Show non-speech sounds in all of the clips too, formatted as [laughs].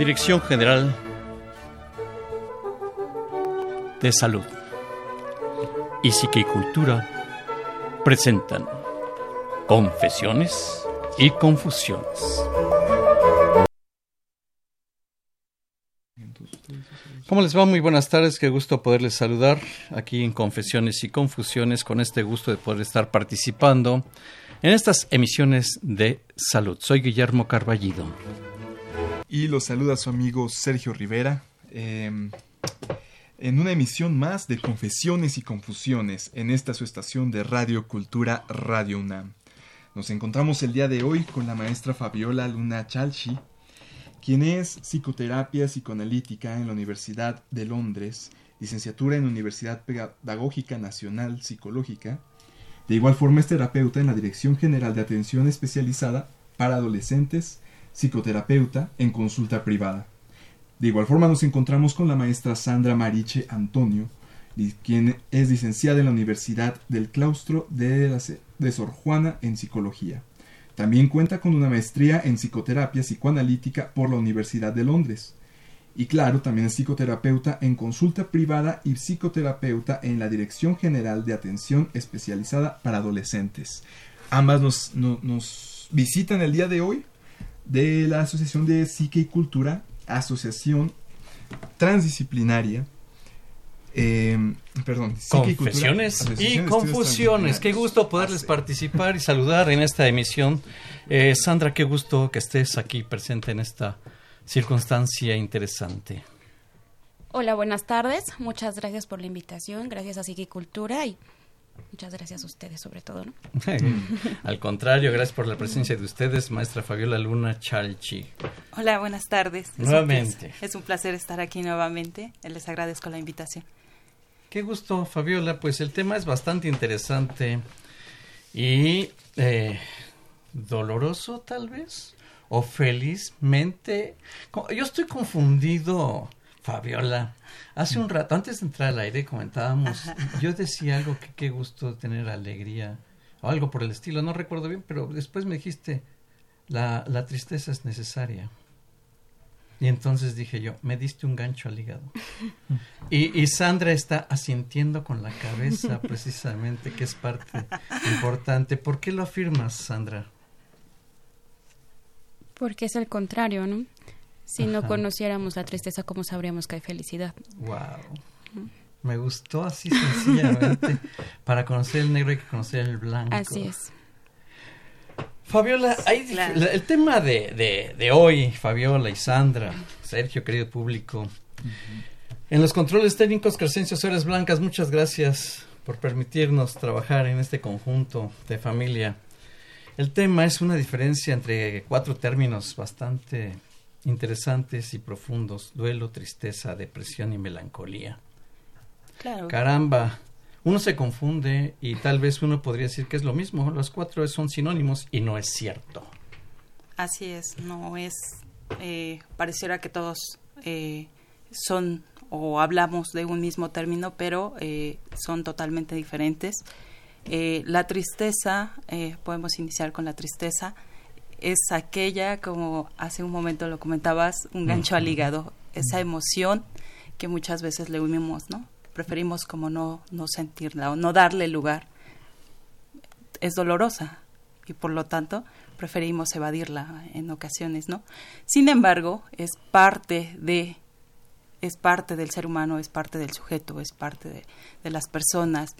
Dirección General de Salud y Psiquicultura presentan Confesiones y Confusiones. ¿Cómo les va? Muy buenas tardes, qué gusto poderles saludar aquí en Confesiones y Confusiones, con este gusto de poder estar participando en estas emisiones de salud. Soy Guillermo Carballido y los saluda su amigo Sergio Rivera em, en una emisión más de Confesiones y Confusiones en esta su estación de Radio Cultura Radio UNAM. Nos encontramos el día de hoy con la maestra Fabiola Luna Chalchi, quien es psicoterapia psicoanalítica en la Universidad de Londres, licenciatura en Universidad Pedagógica Nacional Psicológica. De igual forma es terapeuta en la Dirección General de Atención Especializada para Adolescentes psicoterapeuta en consulta privada. De igual forma nos encontramos con la maestra Sandra Mariche Antonio, quien es licenciada en la Universidad del Claustro de, de Sor Juana en Psicología. También cuenta con una maestría en psicoterapia psicoanalítica por la Universidad de Londres. Y claro, también es psicoterapeuta en consulta privada y psicoterapeuta en la Dirección General de Atención Especializada para Adolescentes. Ambas nos, nos visitan el día de hoy de la Asociación de Psique y Cultura, Asociación Transdisciplinaria. Eh, perdón, Confesiones y, Confusiones. Qué gusto poderles participar y saludar en esta emisión. Eh, Sandra, qué gusto que estés aquí presente en esta circunstancia interesante. Hola, buenas tardes. Muchas gracias por la invitación. Gracias a Cultura y Muchas gracias a ustedes, sobre todo. ¿no? [laughs] Al contrario, gracias por la presencia de ustedes, maestra Fabiola Luna Chalchi. Hola, buenas tardes. Nuevamente. Es un, placer estar aquí nuevamente. Les agradezco la invitación. Qué gusto, Fabiola. Pues el tema es bastante interesante y eh, doloroso, tal vez, o felizmente. Yo estoy confundido, Fabiola Hace un rato, antes de entrar al aire, comentábamos, yo decía algo que qué gusto tener alegría, o algo por el estilo, no recuerdo bien, pero después me dijiste, la, la tristeza es necesaria. Y entonces dije yo, me diste un gancho al hígado. [laughs] Y, y, Sandra está asintiendo con la cabeza precisamente, que es parte importante. ¿Por qué lo afirmas, Sandra? Porque es el contrario, ¿no? Si no conociéramos la tristeza, ¿cómo sabríamos que hay felicidad? Wow. Me gustó así sencillamente. [laughs] Para conocer el negro hay que conocer el blanco. Así es. Fabiola, el tema de, de, hoy, Fabiola y Sandra, Sergio, querido público. En los controles técnicos, Crescencio Suárez Blancas, muchas gracias por permitirnos trabajar en este conjunto de familia. El tema es una diferencia entre cuatro términos bastante interesantes y profundos, duelo, tristeza, depresión y melancolía. Claro. Caramba, uno se confunde y tal vez uno podría decir que es lo mismo, los cuatro son sinónimos y no es cierto. Así es, no es, eh, pareciera que todos eh, son o hablamos de un mismo término, pero eh, son totalmente diferentes. la tristeza, podemos iniciar con la tristeza, es aquella, como hace un momento lo comentabas, un gancho al hígado, esa emoción que muchas veces le unimos, ¿no? Preferimos como no, no sentirla o no darle lugar. Es dolorosa y por lo tanto preferimos evadirla en ocasiones, ¿no? Sin embargo, es parte de es parte del ser humano, es parte del sujeto, es parte de, de las personas,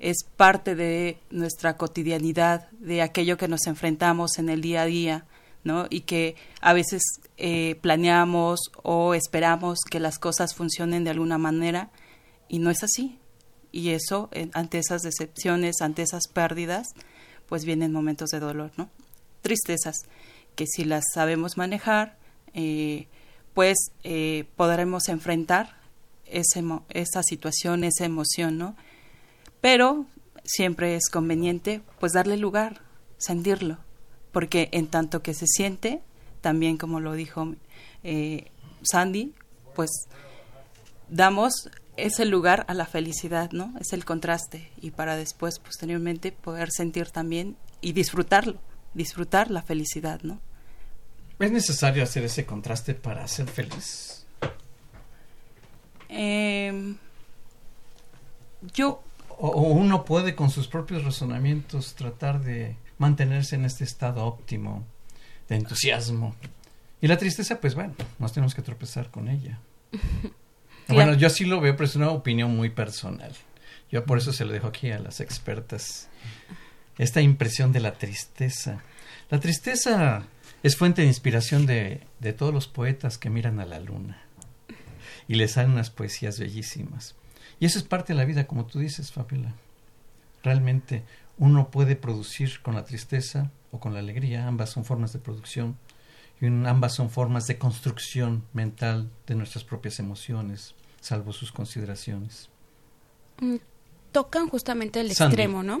es parte de nuestra cotidianidad, de aquello que nos enfrentamos en el día a día, ¿no? Y que a veces eh, planeamos o esperamos que las cosas funcionen de alguna manera y no es así. Y eso, ante esas decepciones, ante esas pérdidas, pues vienen momentos de dolor, ¿no? Tristezas, que si las sabemos manejar, eh, pues eh, podremos enfrentar ese, esa situación, esa emoción, ¿no? Pero siempre es conveniente pues darle lugar, sentirlo, porque en tanto que se siente, también como lo dijo eh, Sandy, pues damos ese lugar a la felicidad, ¿no? Es el contraste y para después, posteriormente, poder sentir también y disfrutarlo, disfrutar la felicidad, ¿no? ¿Es necesario hacer ese contraste para ser feliz? Eh, yo o, uno puede con sus propios razonamientos tratar de mantenerse en este estado óptimo de entusiasmo. Y la tristeza, pues bueno, nos tenemos que tropezar con ella. [laughs] Bueno, yo sí lo veo, pero es una opinión muy personal. Yo por eso se lo dejo aquí a las expertas. Esta impresión de la tristeza. La tristeza es fuente de inspiración de, de todos los poetas que miran a la luna. Y les salen unas poesías bellísimas. Y eso es parte de la vida, como tú dices, Fabiola. Realmente uno puede producir con la tristeza o con la alegría, ambas son formas de producción y ambas son formas de construcción mental de nuestras propias emociones, salvo sus consideraciones. Mm, tocan justamente el extremo, ¿no?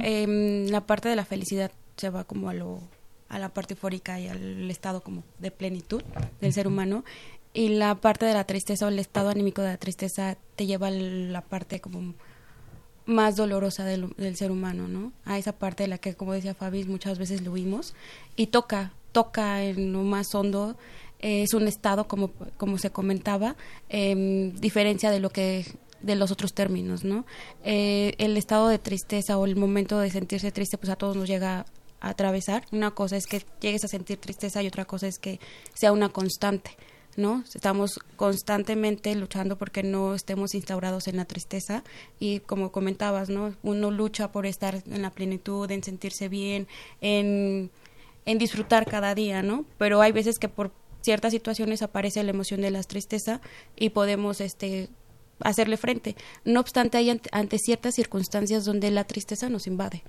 Em, la parte de la felicidad se va como a lo a la parte eufórica y al estado como de plenitud del ser humano y la parte de la tristeza o el estado anímico de la tristeza te lleva a la parte como más dolorosa del, ser humano, ¿no? A esa parte de la que, como decía Fabi, muchas veces lo vimos y toca, toca en lo más hondo. es un estado, como, como se comentaba, eh, diferencia de lo que de los otros términos, ¿no? Eh, el estado de tristeza o el momento de sentirse triste, pues a todos nos llega a atravesar. Una cosa es que llegues a sentir tristeza y otra cosa es que sea una constante. ¿No? Estamos constantemente luchando porque no estemos instaurados en la tristeza y como comentabas, ¿no? Uno lucha por estar en la plenitud, en sentirse bien, en, en disfrutar cada día, ¿no? Pero hay veces que por ciertas situaciones aparece la emoción de la tristeza y podemos este hacerle frente. No obstante, hay ante, ciertas circunstancias donde la tristeza nos invade,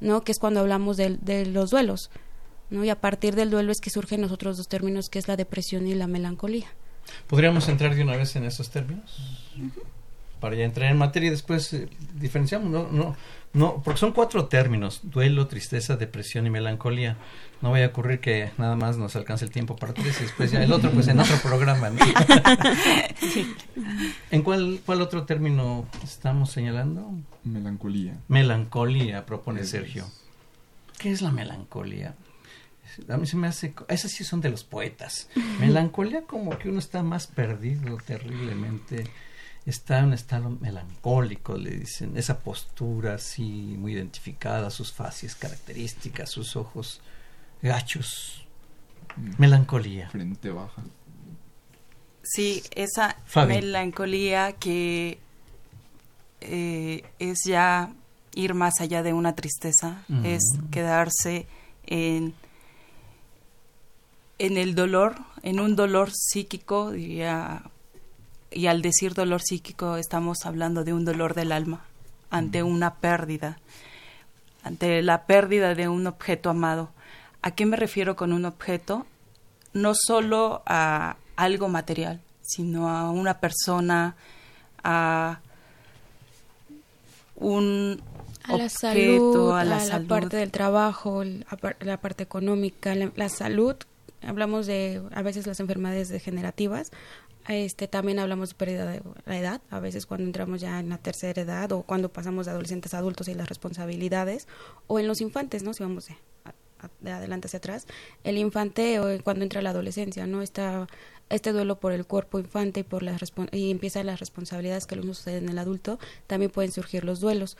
¿no? Que es cuando hablamos de, de los duelos. ¿No? Y a partir del duelo es que surgen los otros dos términos, que es la depresión y la melancolía. ¿Podríamos entrar de una vez en esos términos? Para ya entrar en materia y después eh, diferenciamos, no, no, no, porque son cuatro términos, duelo, tristeza, depresión y melancolía. No vaya a ocurrir que nada más nos alcance el tiempo para tres y después ya el otro, pues en otro programa. [laughs] ¿En cuál, cuál otro término estamos señalando? Melancolía. Melancolía, propone Sergio. ¿Qué es la melancolía? A mí se me hace, esas sí son de los poetas. Melancolía como que uno está más perdido terriblemente, está en un estado melancólico, le dicen, esa postura así muy identificada, sus facies características, sus ojos gachos. Melancolía. Frente baja. Sí, esa melancolía que eh, es ya ir más allá de una tristeza, es quedarse en en el dolor, en un dolor psíquico, diría, y al decir dolor psíquico estamos hablando de un dolor del alma, ante una pérdida, ante la pérdida de un objeto amado. ¿A qué me refiero con un objeto? No solo a algo material, sino a una persona, a un a la salud, a la, parte del trabajo, la, parte económica, la salud hablamos de a veces las enfermedades degenerativas, este también hablamos de pérdida de la edad, a veces cuando entramos ya en la tercera edad o cuando pasamos de adolescentes a adultos y las responsabilidades, o en los infantes, ¿no? Si vamos de adelante hacia atrás, el infante o cuando entra la adolescencia, ¿no? Está este duelo por el cuerpo infante y por las y empiezan las responsabilidades que lo mismo sucede en el adulto, también pueden surgir los duelos.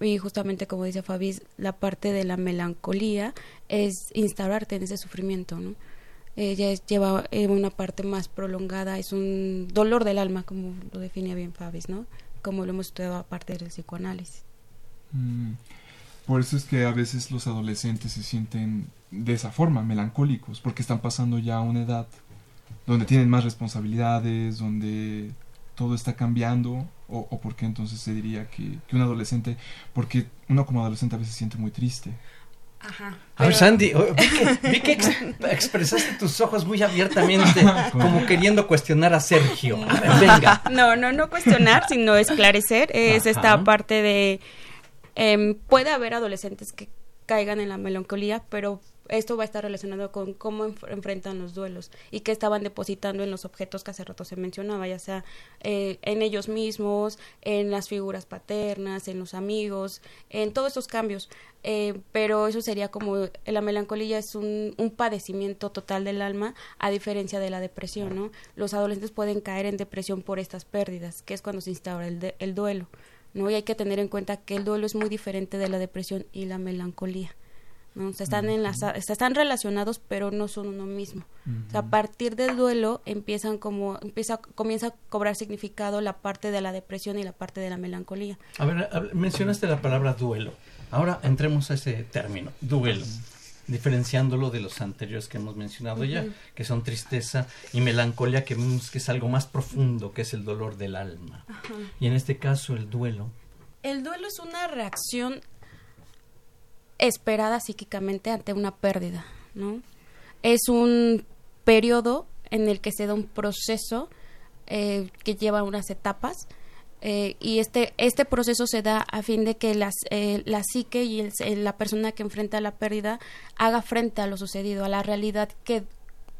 Y justamente como dice Fabi, la parte de la melancolía es instaurarte en ese sufrimiento, ¿no? Ella lleva eh, una parte más prolongada, es un dolor del alma, como lo definía bien Fabis, ¿no? Como lo hemos estudiado aparte del psicoanálisis. Mm. Por eso es que a veces los adolescentes se sienten de esa forma, melancólicos, porque están pasando ya una edad donde tienen más responsabilidades, donde todo está cambiando, o, o por qué entonces se diría que, que un adolescente, porque uno como adolescente a veces se siente muy triste. Ajá. A ver, Sandy, vi que, expresaste tus ojos muy abiertamente, como queriendo cuestionar a Sergio. venga. [laughs] No, no, no cuestionar, sino esclarecer. Es esta parte de. Em, puede haber adolescentes que caigan en la melancolía, pero esto va a estar relacionado con cómo enfrentan los duelos y qué estaban depositando en los objetos que hace rato se mencionaba, ya sea eh, en ellos mismos, en las figuras paternas, en los amigos, en todos estos cambios. Eh, pero eso sería como la melancolía es un, un, padecimiento total del alma a diferencia de la depresión, ¿no? Los adolescentes pueden caer en depresión por estas pérdidas, que es cuando se instaura el, el duelo, ¿no? Y hay que tener en cuenta que el duelo es muy diferente de la depresión y la melancolía. ¿No? están, en las, están relacionados, pero no son uno mismo. a partir del duelo empiezan como, empieza, comienza a cobrar significado la parte de la depresión y la parte de la melancolía. A ver, mencionaste la palabra duelo. Ahora entremos a ese término, duelo diferenciándolo de los anteriores que hemos mencionado ya, que son tristeza y melancolía, que vemos que es algo más profundo, que es el dolor del alma. Y en este caso, el duelo. El duelo es una reacción esperada psíquicamente ante una pérdida, ¿no? Es un periodo en el que se da un proceso eh, que lleva unas etapas eh, y este, este proceso se da a fin de que eh, la psique y la persona que enfrenta la pérdida haga frente a lo sucedido, a la realidad que,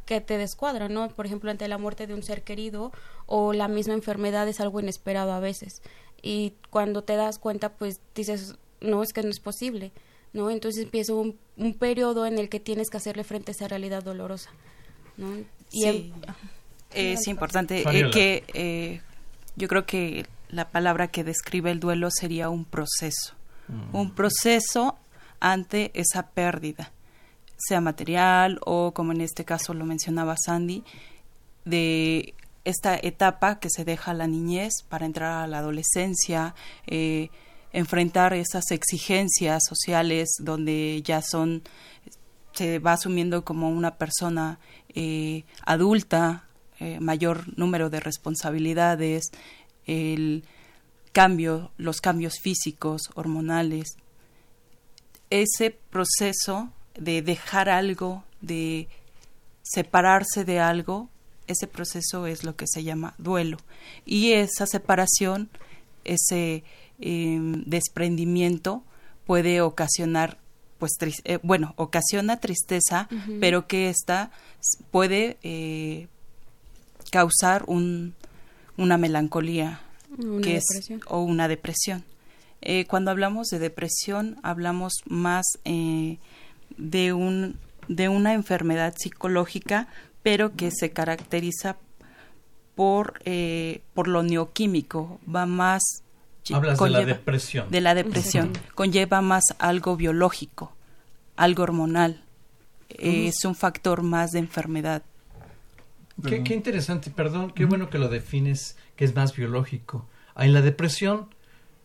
que te descuadra, ¿no? Por ejemplo, ante la muerte de un ser querido o la misma enfermedad es algo inesperado a veces. Y cuando te das cuenta, pues dices, no, es que no es posible. ¿No? Entonces empieza un, un periodo en el que tienes que hacerle frente a esa realidad dolorosa, ¿no? sí. es importante eh, que eh, yo creo que la palabra que describe el duelo sería un proceso, mm. un proceso ante esa pérdida, sea material o como en este caso lo mencionaba Sandy, de esta etapa que se deja a la niñez para entrar a la adolescencia, eh, enfrentar esas exigencias sociales donde ya son se va asumiendo como una persona eh, adulta, eh, mayor número de responsabilidades, el cambio, los cambios físicos, hormonales, ese proceso de dejar algo, de separarse de algo, ese proceso es lo que se llama duelo. Y esa separación, ese Em, desprendimiento puede ocasionar pues eh, bueno ocasiona tristeza pero que esta puede eh, causar un, una melancolía que es o una depresión. Eh, cuando hablamos de depresión hablamos más de un de una enfermedad psicológica pero que se caracteriza por por lo neoquímico. Va más Hablas de la depresión. De la depresión. Conlleva más algo biológico, algo hormonal. es un factor más de enfermedad. Qué, interesante, perdón, qué bueno que lo defines, que es más biológico. En la depresión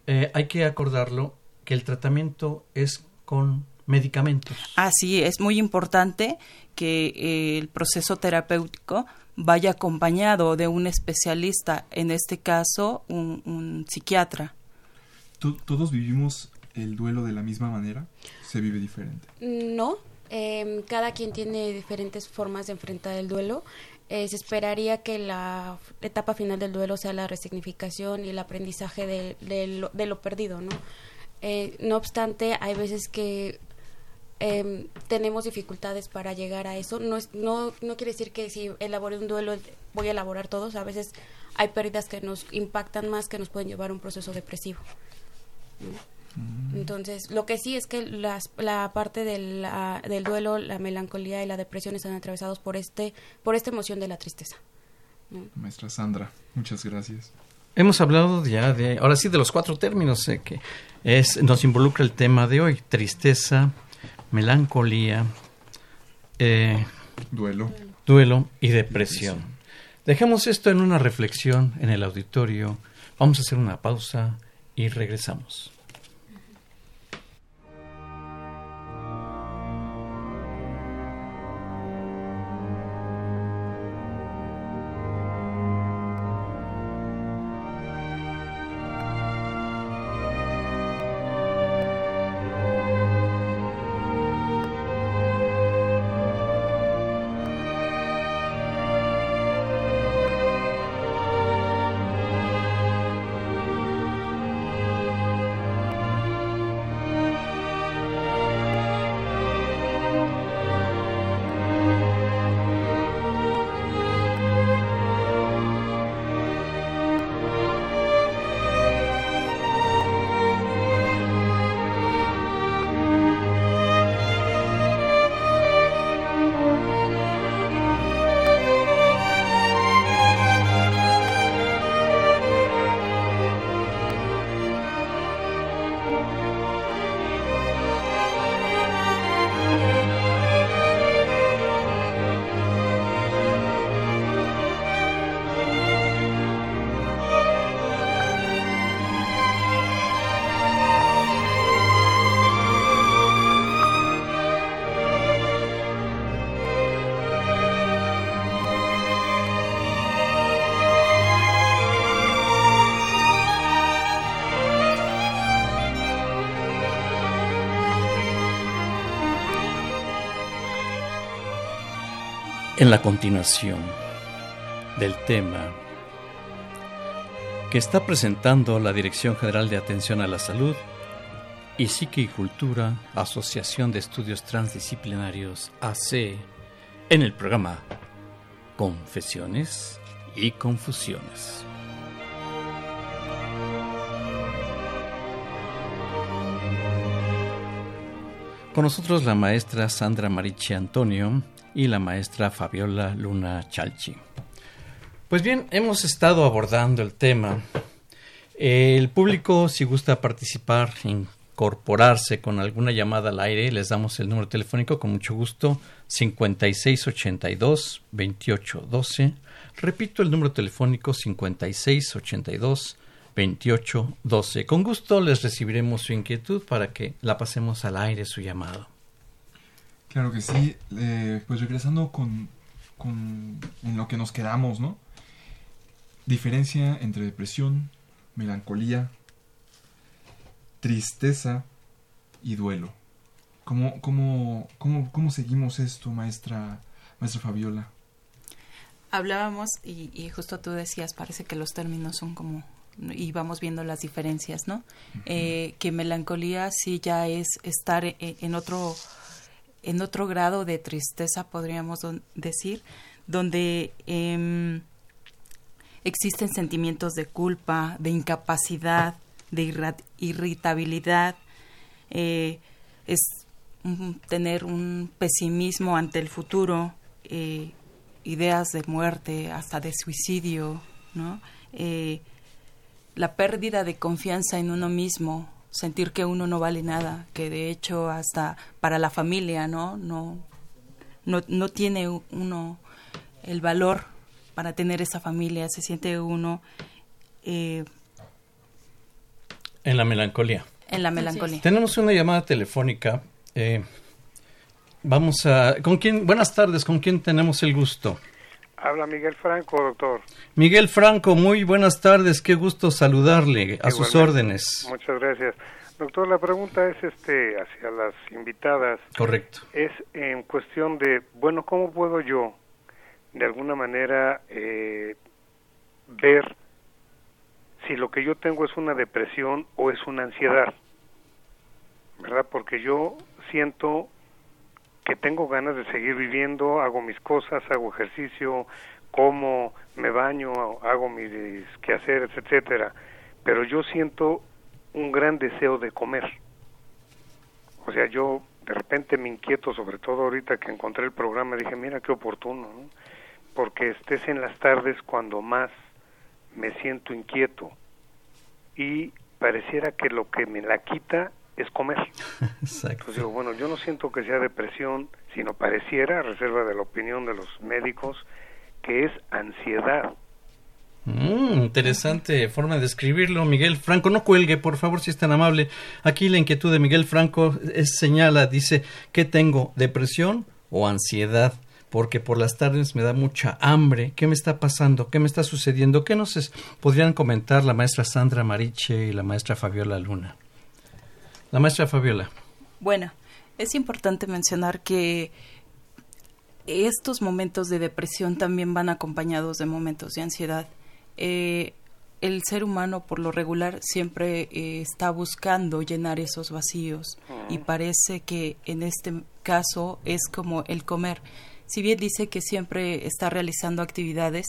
eh, hay que acordarlo que el tratamiento es con medicamentos. Así es muy importante que eh, el proceso terapéutico vaya acompañado de un especialista, en este caso un, psiquiatra. ¿Todos vivimos el duelo de la misma manera? ¿Se vive diferente? No, em, cada quien tiene diferentes formas de enfrentar el duelo. Eh, se esperaría que la etapa final del duelo sea la resignificación y el aprendizaje de, lo, perdido, ¿no? Eh, no obstante, hay veces que Em, tenemos dificultades para llegar a eso. No, es, no, no quiere decir que si elabore un duelo voy a elaborar todos. A veces hay pérdidas que nos impactan más, que nos pueden llevar a un proceso depresivo. Mm. Entonces, lo que sí es que las, la parte del, del duelo, la melancolía y la depresión están atravesados por este por esta emoción de la tristeza. Maestra Sandra, muchas gracias. Hemos hablado ya de, ahora sí, de los cuatro términos eh, que es, nos involucra el tema de hoy: tristeza, melancolía, eh, duelo, duelo y depresión. Dejemos esto en una reflexión en el auditorio. Vamos a hacer una pausa y regresamos. En la continuación del tema que está presentando la Dirección General de Atención a la Salud y Psique y Cultura, Asociación de Estudios Transdisciplinarios AC, en el programa Confesiones y Confusiones. Con nosotros la maestra Sandra Marichi Antonio, y la maestra Fabiola Luna Chalchi. Pues bien, hemos estado abordando el tema. El público, si gusta participar, incorporarse con alguna llamada al aire, les damos el número telefónico con mucho gusto, 5682-2812. Repito el número telefónico 5682-2812. Con gusto les recibiremos su inquietud para que la pasemos al aire su llamado. Claro que sí. Eh, pues regresando con, con en lo que nos quedamos, ¿no? Diferencia entre depresión, melancolía, tristeza y duelo. ¿Cómo, cómo, cómo, cómo seguimos esto, maestra, maestra Fabiola? Hablábamos y, justo tú decías, parece que los términos son como y vamos viendo las diferencias, ¿no? eh, que melancolía sí ya es estar e, en otro en otro grado de tristeza, podríamos decir, donde em, existen sentimientos de culpa, de incapacidad, de irritabilidad, eh, es tener un pesimismo ante el futuro, eh, ideas de muerte, hasta de suicidio, ¿no? Eh, la pérdida de confianza en uno mismo, sentir que uno no vale nada, que de hecho hasta para la familia, ¿no? No, no, no tiene uno el valor para tener esa familia, se siente uno... Eh, en la melancolía. En la melancolía. Tenemos una llamada telefónica. Eh, vamos a... ¿Con quién? Buenas tardes, ¿con quién tenemos el gusto? Habla Miguel Franco, doctor. Miguel Franco, muy buenas tardes, qué gusto saludarle, a sus órdenes. Muchas gracias. Doctor, la pregunta es este hacia las invitadas. Correcto. Es en cuestión de, bueno, ¿cómo puedo yo de alguna manera eh, ver si lo que yo tengo es una depresión o es una ansiedad? ¿Verdad? Porque yo siento que tengo ganas de seguir viviendo, hago mis cosas, hago ejercicio, como, me baño, hago mis quehaceres, etcétera, pero yo siento un gran deseo de comer. O sea, yo de repente me inquieto, sobre todo ahorita que encontré el programa, dije, mira qué oportuno, porque estés en las tardes cuando más me siento inquieto. Y pareciera que lo que me la quita es comer. [laughs] Exacto. digo, bueno, yo no siento que sea depresión, sino pareciera, a reserva de la opinión de los médicos, que es ansiedad. Mm, interesante forma de describirlo, Miguel Franco. No cuelgue, por favor, si es tan amable. Aquí la inquietud de Miguel Franco es, señala, dice, ¿qué tengo? ¿Depresión o ansiedad? Porque por las tardes me da mucha hambre. ¿Qué me está pasando? ¿Qué me está sucediendo? ¿Qué nos podrían comentar la maestra Sandra Mariche y la maestra Fabiola Luna? La maestra Fabiola. Bueno, es importante mencionar que estos momentos de depresión también van acompañados de momentos de ansiedad. Eh, el ser humano por lo regular siempre eh, está buscando llenar esos vacíos y parece que en este caso es como el comer. Si bien dice que siempre está realizando actividades,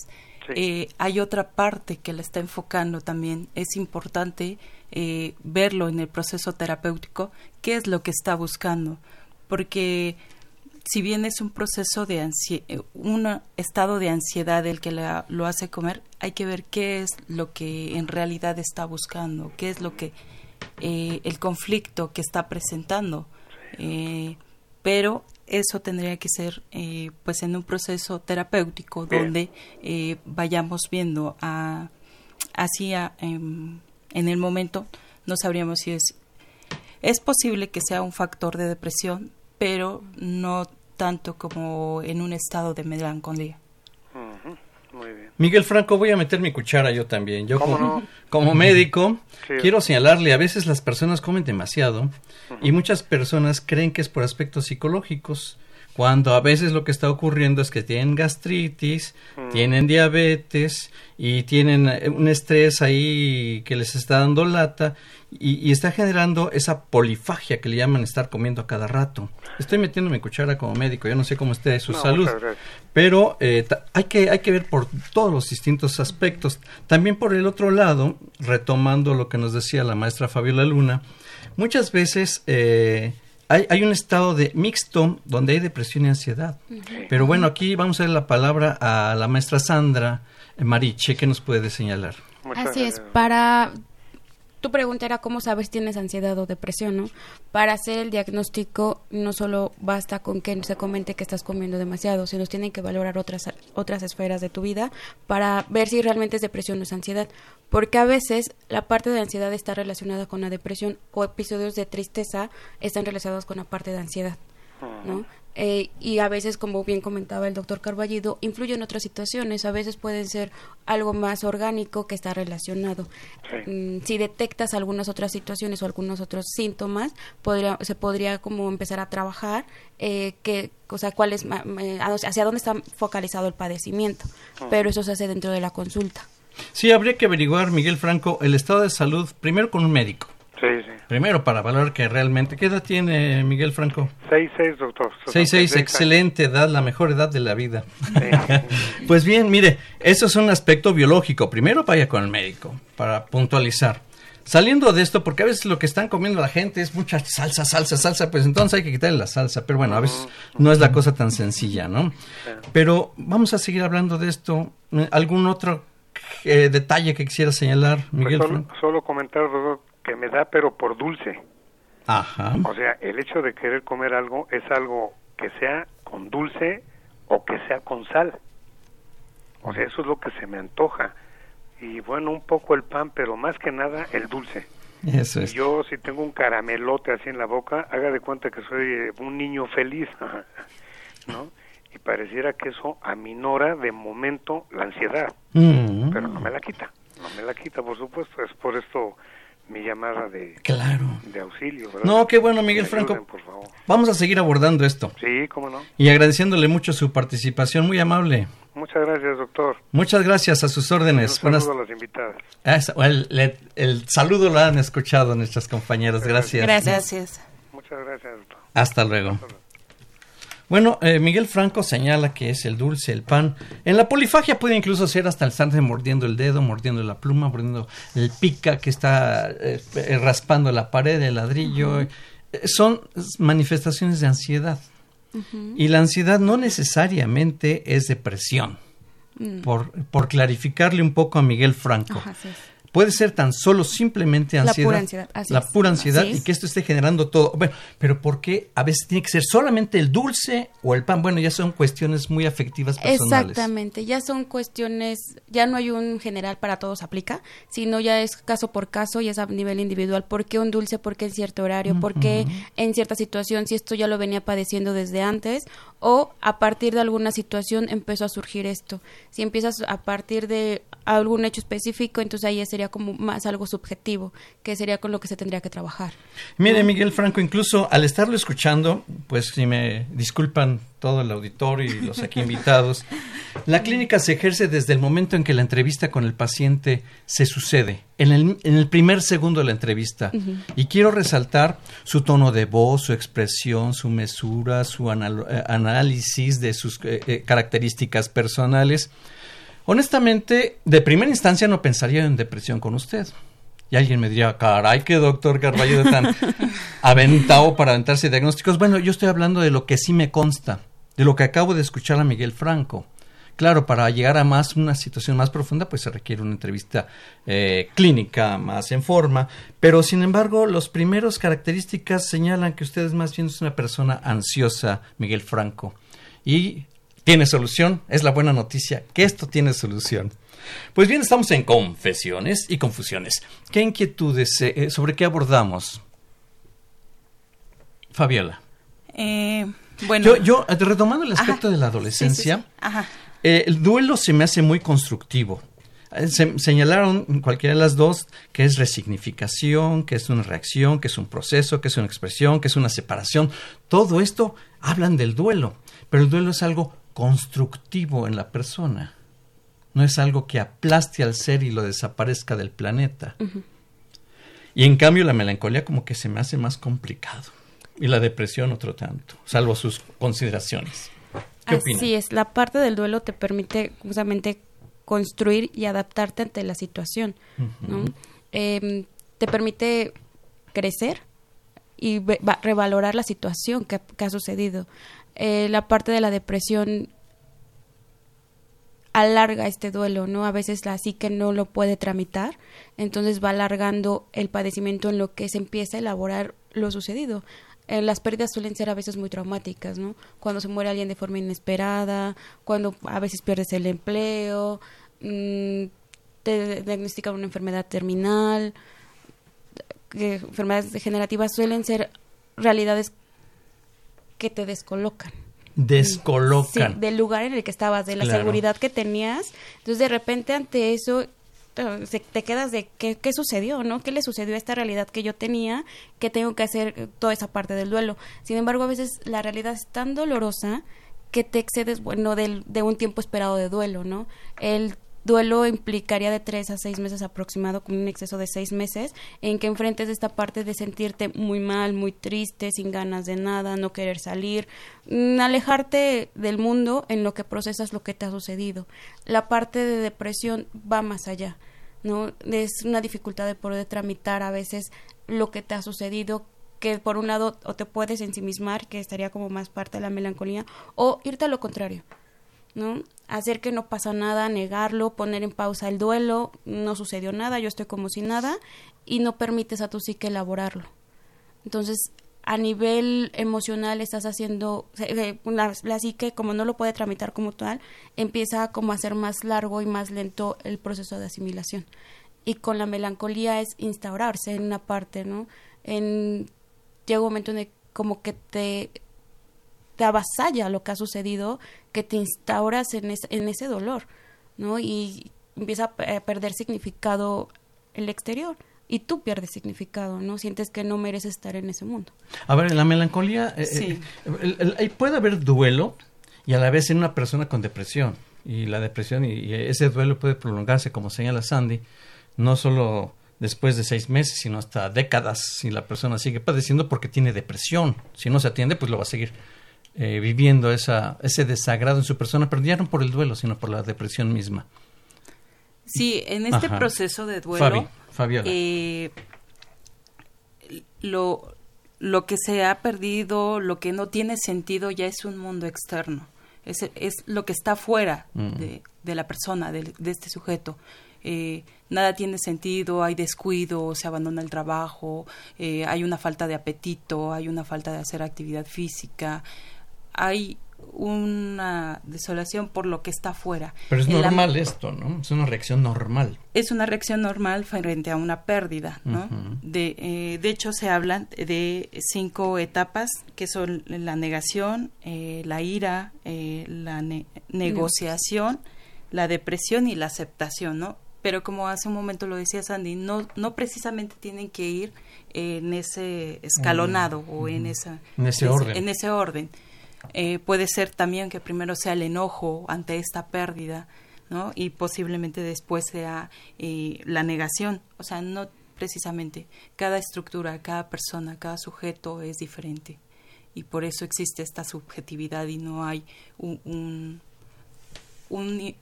eh, hay otra parte que la está enfocando también. Es importante eh, verlo en el proceso terapéutico, qué es lo que está buscando, porque si bien es un proceso de eh, un estado de ansiedad el que lo hace comer, hay que ver qué es lo que en realidad está buscando, qué es lo que eh, el conflicto que está presentando. pero eso tendría que ser pues en un proceso terapéutico donde vayamos viendo a hacia en el momento no sabríamos si es es posible que sea un factor de depresión, pero no tanto como en un estado de melancolía. Miguel Franco, voy a meter mi cuchara yo también. Yo como, médico quiero señalarle, a veces las personas comen demasiado y muchas personas creen que es por aspectos psicológicos cuando a veces lo que está ocurriendo es que tienen gastritis, mm. tienen diabetes y tienen eh, un estrés ahí que les está dando lata y, está generando esa polifagia que le llaman estar comiendo a cada rato. Estoy metiendo mi cuchara como médico, yo no sé cómo esté su salud, pero eh, hay, que, hay que ver por todos los distintos aspectos. También por el otro lado, retomando lo que nos decía la maestra Fabiola Luna, muchas veces... Eh, hay, un estado de mixto donde hay depresión y ansiedad. Pero bueno, aquí vamos a dar la palabra a la maestra Sandra Mariche, que nos puede señalar. Así es, para tu pregunta era cómo sabes si tienes ansiedad o depresión, ¿no? Para hacer el diagnóstico no solo basta con que se comente que estás comiendo demasiado, sino tienen que valorar otras otras esferas de tu vida para ver si realmente es depresión o es ansiedad, porque a veces la parte de ansiedad está relacionada con la depresión o episodios de tristeza están relacionados con la parte de ansiedad, ¿no? Eh, y a veces, como bien comentaba el doctor Carballido, influyen otras situaciones. A veces pueden ser algo más orgánico que está relacionado. Mm, si detectas algunas otras situaciones o algunos otros síntomas, podría, se podría como empezar a trabajar eh, que, o sea, cuál es, hacia dónde está focalizado el padecimiento. Pero eso se hace dentro de la consulta. Sí, habría que averiguar, Miguel Franco, el estado de salud primero con un médico. Sí, sí. Primero, para valorar que realmente... ¿Qué edad tiene Miguel Franco? 6-6, doctor. 6-6, excelente edad, la mejor edad de la vida. [laughs] pues bien, mire, eso es un aspecto biológico. Primero vaya con el médico, para puntualizar. Saliendo de esto, porque a veces lo que están comiendo la gente es mucha salsa, salsa, salsa, pues entonces hay que quitarle la salsa. Pero bueno, a veces no es la cosa tan sencilla, ¿no? Pero vamos a seguir hablando de esto. ¿Algún otro eh, detalle que quisiera señalar, pues Miguel? Pues solo, solo comentar, que me da pero por dulce. Ajá. O sea, el hecho de querer comer algo es algo que sea con dulce o que sea con sal. O sea, eso es lo que se me antoja. Y bueno, un poco el pan, pero más que nada el dulce. Eso es. yo si tengo un caramelote así en la boca, haga de cuenta que soy eh, un niño feliz, [laughs] ¿no? Y pareciera que eso aminora de momento la ansiedad, mm. pero no me la quita, no me la quita, por supuesto. Es por esto mi llamada de, claro. de auxilio. No, qué bueno, Miguel Franco. Vamos a seguir abordando esto. Sí, cómo no. Y agradeciéndole mucho su participación, muy amable. Muchas gracias, doctor. Muchas gracias a sus órdenes. Un saludo a las invitadas. Ah, el, saludo lo han escuchado nuestras compañeras. Gracias. Gracias. Muchas gracias, doctor. Hasta luego. Bueno, eh, Miguel Franco señala que es el dulce, el pan. En la polifagia puede incluso ser hasta el estarse mordiendo el dedo, mordiendo la pluma, mordiendo el pica que está eh, raspando la pared, el ladrillo. Son manifestaciones de ansiedad. Y la ansiedad no necesariamente es depresión. Mm. Por, por clarificarle un poco a Miguel Franco puede ser tan solo simplemente ansiedad. La pura ansiedad. la pura ansiedad y que esto esté generando todo. Bueno, pero ¿por qué a veces tiene que ser solamente el dulce o el pan? Bueno, ya son cuestiones muy afectivas personales. Exactamente, ya son cuestiones, ya no hay un general para todos aplica, sino ya es caso por caso y es a nivel individual. ¿Por qué un dulce? ¿Por qué en cierto horario? ¿Por qué en cierta situación? Si esto ya lo venía padeciendo desde antes o a partir de alguna situación empezó a surgir esto. Si empiezas a partir de algún hecho específico, entonces ahí sería como más algo subjetivo, que sería con lo que se tendría que trabajar. Mire, Miguel Franco, incluso al estarlo escuchando, pues si me disculpan todo el auditorio y los aquí invitados, la clínica se ejerce desde el momento en que la entrevista con el paciente se sucede, en el, en el primer segundo de la entrevista. Y quiero resaltar su tono de voz, su expresión, su mesura, su eh, análisis de sus eh, eh, características personales Honestamente, de primera instancia no pensaría en depresión con usted. Y alguien me diría, caray, qué doctor Carballo de tan [laughs] aventado para aventarse diagnósticos. Bueno, yo estoy hablando de lo que sí me consta, de lo que acabo de escuchar a Miguel Franco. Claro, para llegar a más una situación más profunda, pues se requiere una entrevista eh, clínica más en forma. Pero sin embargo, las primeras características señalan que usted es más bien una persona ansiosa, Miguel Franco. Y tiene solución. Es la buena noticia que esto tiene solución. Pues bien, estamos en confesiones y confusiones. ¿Qué inquietudes, eh, eh, sobre qué abordamos? Fabiola. Eh, bueno. Yo, retomando el aspecto de la adolescencia, el duelo se me hace muy constructivo. Se, señalaron cualquiera de las dos que es resignificación, que es una reacción, que es un proceso, que es una expresión, que es una separación. Todo esto hablan del duelo, pero el duelo es algo constructivo en la persona. No es algo que aplaste al ser y lo desaparezca del planeta. Y en cambio la melancolía como que se me hace más complicado. Y la depresión otro tanto, salvo sus consideraciones. ¿Qué Así es, la parte del duelo te permite justamente construir y adaptarte ante la situación. Em, te permite crecer y revalorar la situación que ha sucedido. Eh, la parte de la depresión alarga este duelo, ¿no? A veces la psique no lo puede tramitar, entonces va alargando el padecimiento en lo que se empieza a elaborar lo sucedido. Eh, las pérdidas suelen ser a veces muy traumáticas, ¿no? Cuando se muere alguien de forma inesperada, cuando a veces pierdes el empleo, mm, te diagnostican una enfermedad terminal, enfermedades degenerativas suelen ser realidades que te descolocan. Descolocan. Sí, del lugar en el que estabas, de la seguridad que tenías. Entonces, de repente, ante eso, te quedas de ¿qué, qué sucedió, ¿no? ¿Qué le sucedió a esta realidad que yo tenía? Que tengo que hacer toda esa parte del duelo. Sin embargo, a veces la realidad es tan dolorosa que te excedes, bueno, del, de un tiempo esperado de duelo, ¿no? El duelo implicaría de tres a seis meses aproximado, con un exceso de seis meses, en que enfrentes esta parte de sentirte muy mal, muy triste, sin ganas de nada, no querer salir, mm, alejarte del mundo en lo que procesas lo que te ha sucedido. La parte de depresión va más allá, ¿no? Es una dificultad de poder tramitar a veces lo que te ha sucedido que por un lado o te puedes ensimismar, que estaría como más parte de la melancolía, o irte a lo contrario, ¿no? Hacer que no pasa nada, negarlo, poner en pausa el duelo, no sucedió nada, yo estoy como si nada, y no permites a tu psique elaborarlo. Entonces, a nivel emocional estás haciendo, la, psique como no lo puede tramitar como tal, empieza como a ser más largo y más lento el proceso de asimilación. Y con la melancolía es instaurarse en una parte, ¿no? En, llega un momento en el como que te te avasalla lo que ha sucedido, que te instauras en, en ese dolor, ¿no? Y empieza a perder significado el exterior y tú pierdes significado, ¿no? Sientes que no mereces estar en ese mundo. A ver, la melancolía, eh, sí. Eh, puede haber duelo y a la vez en una persona con depresión. Y la depresión y, ese duelo puede prolongarse, como señala Sandy, no solo después de seis meses, sino hasta décadas si la persona sigue padeciendo porque tiene depresión. Si no se atiende, pues lo va a seguir eh, viviendo esa, ese desagrado en su persona, pero ya no por el duelo, sino por la depresión misma. Sí, en este proceso de duelo, eh, lo, lo que se ha perdido, lo que no tiene sentido ya es un mundo externo, es, es lo que está fuera mm. de, de, la persona, de, de este sujeto. Eh, nada tiene sentido, hay descuido, se abandona el trabajo, eh, hay una falta de apetito, hay una falta de hacer actividad física, hay una desolación por lo que está afuera. Pero es normal esto, ¿no? Es una reacción normal. Es una reacción normal frente a una pérdida, ¿no? de, eh, de hecho, se hablan de cinco etapas que son la negación, eh, la ira, eh, la negociación, la depresión y la aceptación, ¿no? Pero como hace un momento lo decía Sandy, no, no precisamente tienen que ir en ese escalonado o en, esa, en ese orden. En ese orden eh, puede ser también que primero sea el enojo ante esta pérdida, ¿no? Y posiblemente después sea eh, la negación. O sea, no precisamente. Cada estructura, cada persona, cada sujeto es diferente. Y por eso existe esta subjetividad y no hay un, un,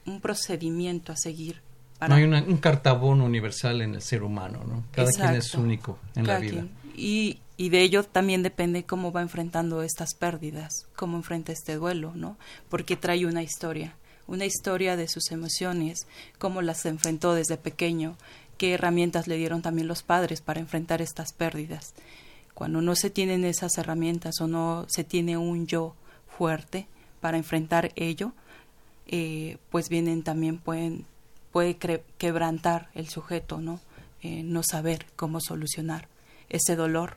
un, procedimiento a seguir. no hay un cartabón universal en el ser humano, ¿no? Cada quien es único en la vida. Y, de ello también depende cómo va enfrentando estas pérdidas, cómo enfrenta este duelo, ¿no? Porque trae una historia, una historia de sus emociones, cómo las enfrentó desde pequeño, qué herramientas le dieron también los padres para enfrentar estas pérdidas. Cuando no se tienen esas herramientas o no se tiene un yo fuerte para enfrentar ello, eh, pues vienen también pueden puede quebrantar el sujeto, ¿no? Eh, no saber cómo solucionar ese dolor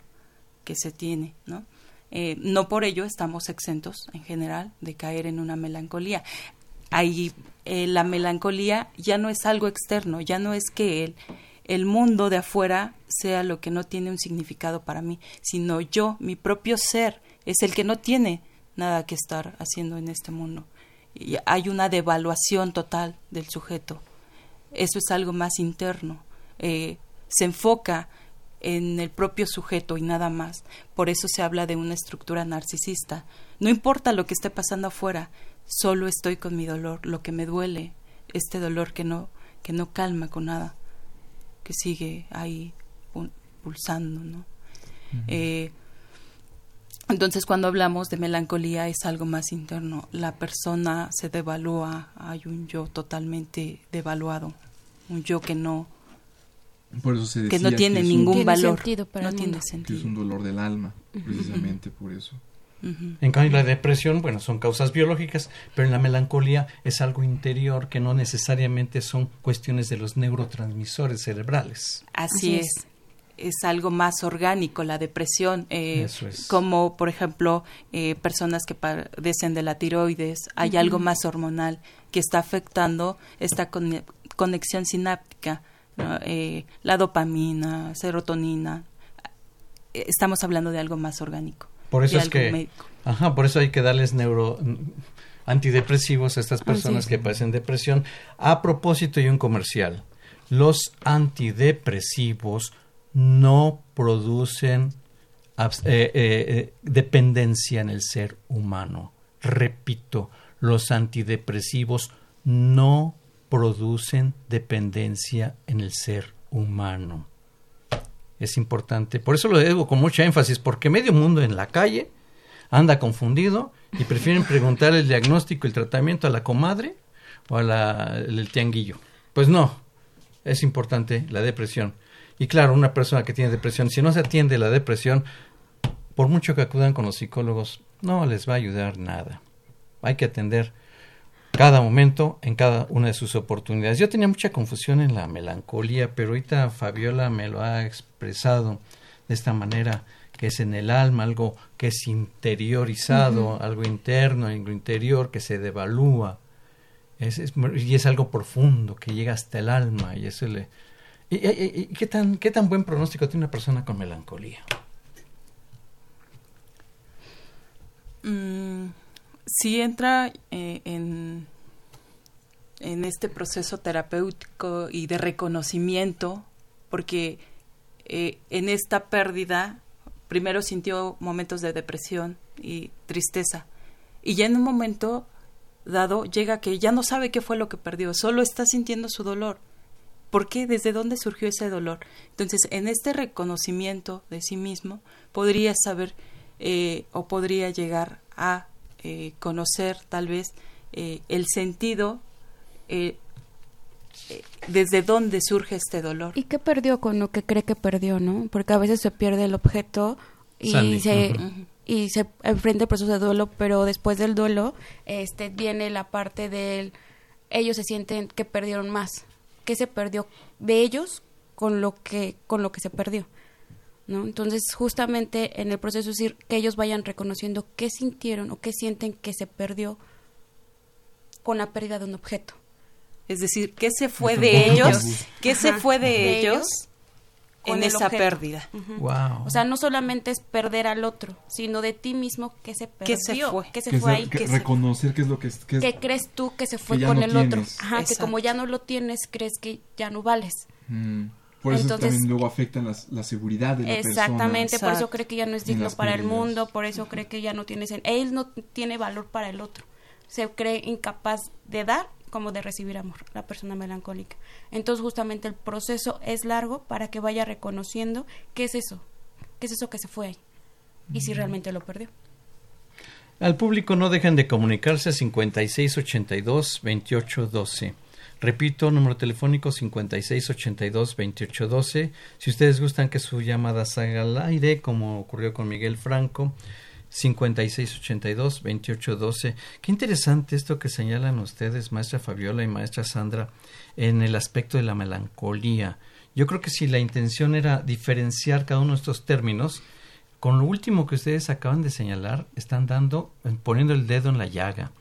que se tiene, ¿no? Eh, no por ello estamos exentos en general de caer en una melancolía. Ahí eh, la melancolía ya no es algo externo, ya no es que el, el mundo de afuera sea lo que no tiene un significado para mí, sino yo, mi propio ser, es el que no tiene nada que estar haciendo en este mundo. Y hay una devaluación total del sujeto. Eso es algo más interno. Eh, se enfoca en el propio sujeto y nada más. Por eso se habla de una estructura narcisista. No importa lo que esté pasando afuera, solo estoy con mi dolor, lo que me duele, este dolor que no que no calma con nada, que sigue ahí pulsando, ¿no? Eh, entonces, cuando hablamos de melancolía es algo más interno. La persona se devalúa, hay un yo totalmente devaluado, un yo que no por eso se que no tiene ningún valor. no tiene sentido. es un dolor del alma, precisamente por eso. En cambio, la depresión, bueno, son causas biológicas, pero en la melancolía es algo interior que no necesariamente son cuestiones de los neurotransmisores cerebrales. Así, es. es. algo más orgánico la depresión, eh, como por ejemplo eh, personas que padecen de la tiroides, hay algo más hormonal que está afectando esta conexión sináptica eh, la dopamina, serotonina. Estamos hablando de algo más orgánico. Por eso es que, ajá, por eso hay que darles neuro antidepresivos a estas personas que padecen depresión. A propósito y un comercial, los antidepresivos no producen eh, eh, dependencia en el ser humano. Repito, los antidepresivos no producen dependencia en el ser humano. Es importante, por eso lo digo con mucha énfasis, porque medio mundo en la calle anda confundido y prefieren preguntar el diagnóstico y el tratamiento a la comadre o al tianguillo. Pues no, es importante la depresión. Y claro, una persona que tiene depresión, si no se atiende la depresión, por mucho que acudan con los psicólogos, no les va a ayudar nada. Hay que atender cada momento en cada una de sus oportunidades. Yo tenía mucha confusión en la melancolía, pero ahorita Fabiola me lo ha expresado de esta manera, que es en el alma, algo que es interiorizado, algo interno, algo interior que se devalúa. Es, y es algo profundo que llega hasta el alma y eso le... ¿Y, qué, tan, qué tan buen pronóstico tiene una persona con melancolía? Mm, si entra eh, en, en este proceso terapéutico y de reconocimiento, porque eh, en esta pérdida primero sintió momentos de depresión y tristeza, y ya en un momento dado llega que ya no sabe qué fue lo que perdió, solo está sintiendo su dolor. ¿Por qué? ¿Desde dónde surgió ese dolor? Entonces, en este reconocimiento de sí mismo, podría saber eh, o podría llegar a eh, conocer tal vez eh, el sentido desde dónde surge este dolor. ¿Y qué perdió con lo que cree que perdió, no? Porque a veces se pierde el objeto y se y se enfrenta el proceso de duelo, pero después del duelo este viene la parte del ellos se sienten que perdieron más, que se perdió de ellos con lo que con lo que se perdió. ¿No? Entonces, justamente en el proceso es decir que ellos vayan reconociendo qué sintieron o qué sienten que se perdió con la pérdida de un objeto. Es decir, qué se fue de ellos, qué se fue de, ellos en esa pérdida. wow. O sea, no solamente es perder al otro, sino de ti mismo que se perdió, que se fue, que se fue ahí, que reconocer qué es lo que es, que, crees tú que se fue con el otro, Ajá, que como ya no lo tienes, crees que ya no vales. Mm. Por eso también luego afectan la seguridad de la Exactamente, por eso cree que ya no es digno para el mundo, por eso cree que ya no tienes, él no tiene valor para el otro, se cree incapaz de dar como de recibir amor, la persona melancólica. Entonces justamente el proceso es largo para que vaya reconociendo qué es eso, qué es eso que se fue ahí y si realmente lo perdió. Al público no dejen de comunicarse a 5682-2812. Repito, número telefónico 5682-2812. Si ustedes gustan que su llamada salga al aire, como ocurrió con Miguel Franco, 5682-2812. Qué interesante esto que señalan ustedes, maestra Fabiola y maestra Sandra, en el aspecto de la melancolía. Yo creo que si la intención era diferenciar cada uno de estos términos, con lo último que ustedes acaban de señalar, están dando, poniendo el dedo en la llaga.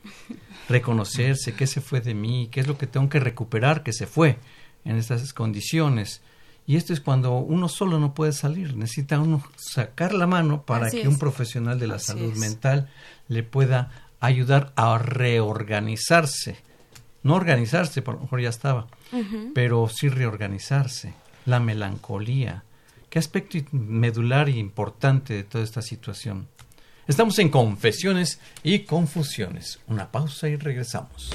Reconocerse qué se fue de mí, qué es lo que tengo que recuperar que se fue en estas condiciones. Y esto es cuando uno solo no puede salir, necesita uno sacar la mano para que un profesional de la salud mental le pueda ayudar a reorganizarse. No organizarse, por lo mejor ya estaba, pero sí reorganizarse. La melancolía. ¿Qué aspecto medular y importante de toda esta situación? Estamos en confesiones y confusiones. Una pausa y regresamos.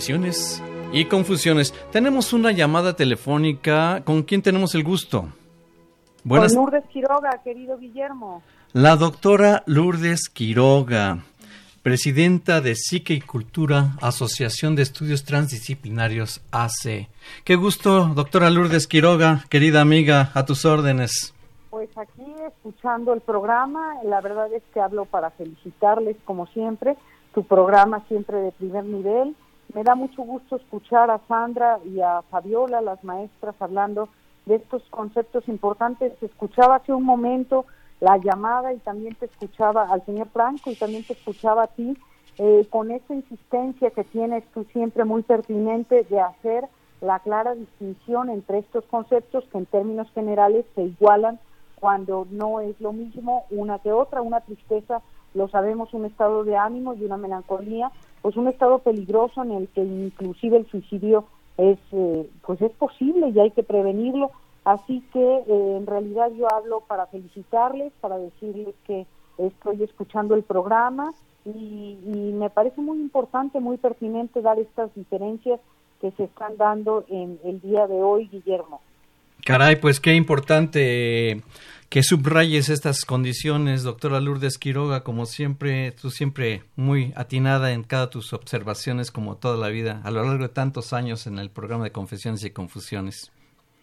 Confesiones y confusiones. Tenemos una llamada telefónica. ¿Con quién tenemos el gusto? Buenas. Con Lourdes Quiroga, querido Guillermo. La doctora Lourdes Quiroga, presidenta de Psique y Cultura, Asociación de Estudios Transdisciplinarios AC. Qué gusto, doctora Lourdes Quiroga, querida amiga, a tus órdenes. Pues aquí escuchando el programa, la verdad es que hablo para felicitarles como siempre, tu programa siempre de primer nivel me da mucho gusto escuchar a Sandra y a Fabiola, las maestras, hablando de estos conceptos importantes. Escuchaba hace un momento la llamada y también te escuchaba al señor Franco y también te escuchaba a ti eh, con esa insistencia que tienes tú siempre muy pertinente de hacer la clara distinción entre estos conceptos que en términos generales se igualan cuando no es lo mismo una que otra, una tristeza, lo sabemos, un estado de ánimo y una melancolía, pues un estado peligroso en el que inclusive el suicidio es eh, pues es posible y hay que prevenirlo. Así que eh, en realidad yo hablo para felicitarles para decirles que estoy escuchando el programa y, me parece muy importante muy pertinente dar estas diferencias que se están dando en el día de hoy Guillermo caray pues qué importante que subrayes estas condiciones, doctora Lourdes Quiroga, como siempre, tú siempre muy atinada en cada tus observaciones, como toda la vida, a lo largo de tantos años en el programa de Confesiones y Confusiones.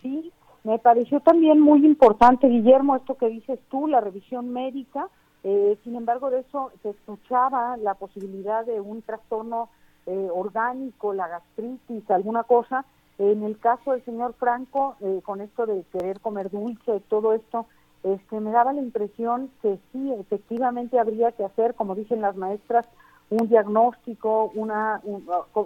Sí, me pareció también muy importante, Guillermo, esto que dices tú, la revisión médica, Eh, sin embargo, de eso se escuchaba la posibilidad de un trastorno eh, orgánico, la gastritis, alguna cosa. En el caso del señor Franco, eh, con esto de querer comer dulce, todo esto, este, me daba la impresión que sí, efectivamente habría que hacer, como dicen las maestras, un diagnóstico, una,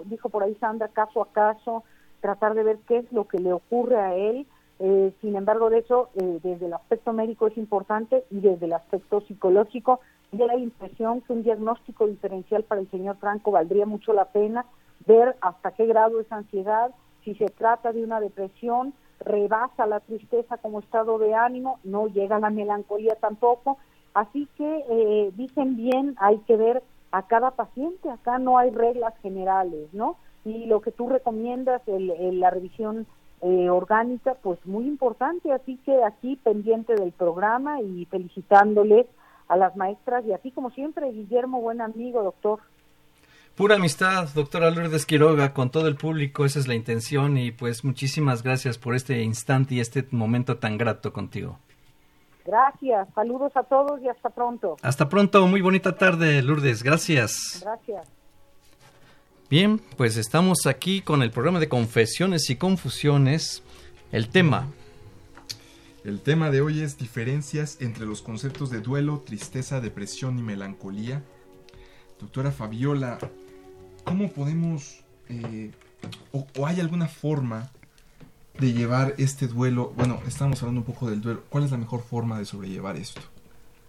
dijo por ahí Sandra, caso a caso, tratar de ver qué es lo que le ocurre a él. Eh, sin embargo, de eso, eh, desde el aspecto médico es importante y desde el aspecto psicológico, de la impresión que un diagnóstico diferencial para el señor Franco valdría mucho la pena ver hasta qué grado es ansiedad, si se trata de una depresión, rebasa la tristeza como estado de ánimo, no llega la melancolía tampoco. Así que eh, dicen bien, hay que ver a cada paciente, acá no hay reglas generales, ¿no? Y lo que tú recomiendas, el, la revisión eh, orgánica, pues muy importante, así que aquí pendiente del programa y felicitándoles a las maestras y así como siempre, Guillermo, buen amigo, doctor. Pura amistad, doctora Lourdes Quiroga, con todo el público, esa es la intención y pues muchísimas gracias por este instante y este momento tan grato contigo. Gracias, saludos a todos y hasta pronto. Hasta pronto, muy bonita tarde, Lourdes, gracias. Gracias. Bien, pues estamos aquí con el programa de confesiones y confusiones. El tema. El tema de hoy es diferencias entre los conceptos de duelo, tristeza, depresión y melancolía. Doctora Fabiola, ¿cómo podemos, eh, o hay alguna forma de llevar este duelo? Bueno, estamos hablando un poco del duelo. ¿Cuál es la mejor forma de sobrellevar esto?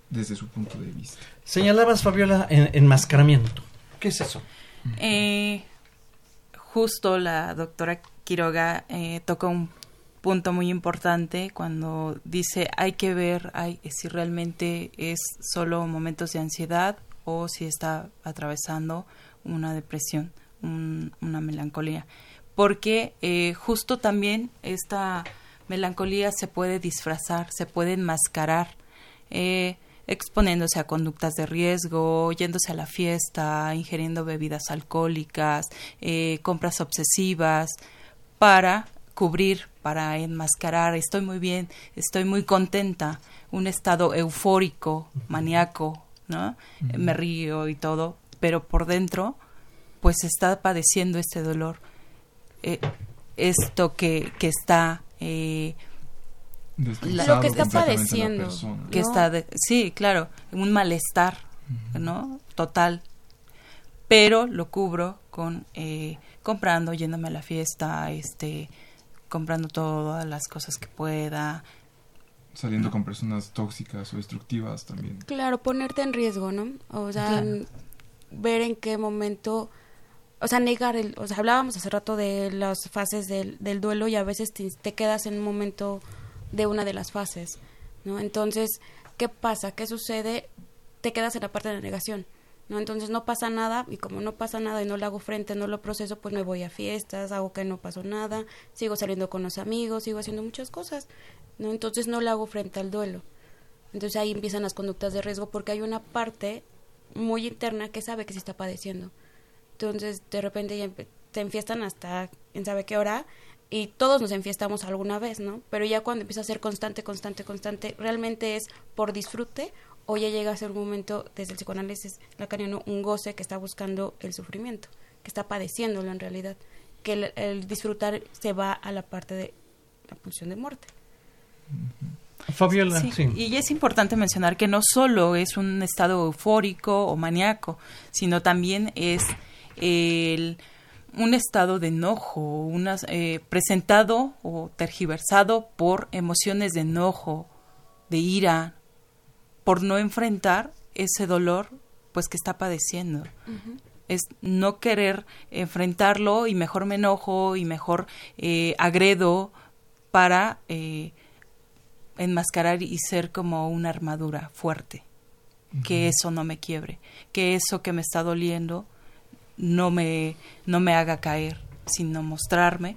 Desde su punto de vista. Señalabas, Fabiola, en, enmascaramiento. ¿Qué es eso? Eh, justo la doctora Quiroga eh, toca un punto muy importante cuando dice hay que ver hay, si realmente es solo momentos de ansiedad o si está atravesando una depresión, una melancolía. Porque eh, justo también esta melancolía se puede disfrazar, se puede enmascarar, eh, exponiéndose a conductas de riesgo, yéndose a la fiesta, ingiriendo bebidas alcohólicas, eh, compras obsesivas, para cubrir, para enmascarar, estoy muy bien, estoy muy contenta, un estado eufórico, maníaco, ¿no? Me río y todo, pero por dentro, pues está padeciendo este dolor eh, esto que, que está... Eh, lo que está padeciendo. Que está sí, claro, un malestar, ¿no? Total. Pero lo cubro con eh, comprando, yéndome a la fiesta, este, comprando todas las cosas que pueda. Saliendo con personas tóxicas o destructivas también. Claro, ponerte en riesgo, ¿no? O sea, ver en qué momento o sea, negar el, o sea, hablábamos hace rato de las fases del, del duelo y a veces te, quedas en un momento de una de las fases, ¿no? Entonces, ¿qué pasa? ¿Qué sucede? Te quedas en la parte de la negación, ¿no? Entonces no pasa nada y como no pasa nada y no le hago frente, no lo proceso, pues me voy a fiestas, hago que no pasó nada, sigo saliendo con los amigos, sigo haciendo muchas cosas, ¿no? Entonces no le hago frente al duelo. Entonces ahí empiezan las conductas de riesgo porque hay una parte muy interna que sabe que se está padeciendo entonces de repente ya te enfiestan hasta en sabe qué hora y todos nos enfiestamos alguna vez, ¿no? Pero ya cuando empieza a ser constante, constante, constante, realmente es por disfrute o ya llega a ser un momento desde el psicoanálisis lacaniano un goce que está buscando el sufrimiento, que está padeciéndolo en realidad, que el, disfrutar se va a la parte de la pulsión de muerte. Fabiola, sí, Y es importante mencionar que no solo es un estado eufórico o maníaco, sino también es el, un estado de enojo, eh, presentado o tergiversado por emociones de enojo, de ira, por no enfrentar ese dolor pues que está padeciendo. Es no querer enfrentarlo y mejor me enojo y mejor eh, agredo para eh, enmascarar y ser como una armadura fuerte. Que eso no me quiebre, que eso que me está doliendo no me, no me haga caer, sino mostrarme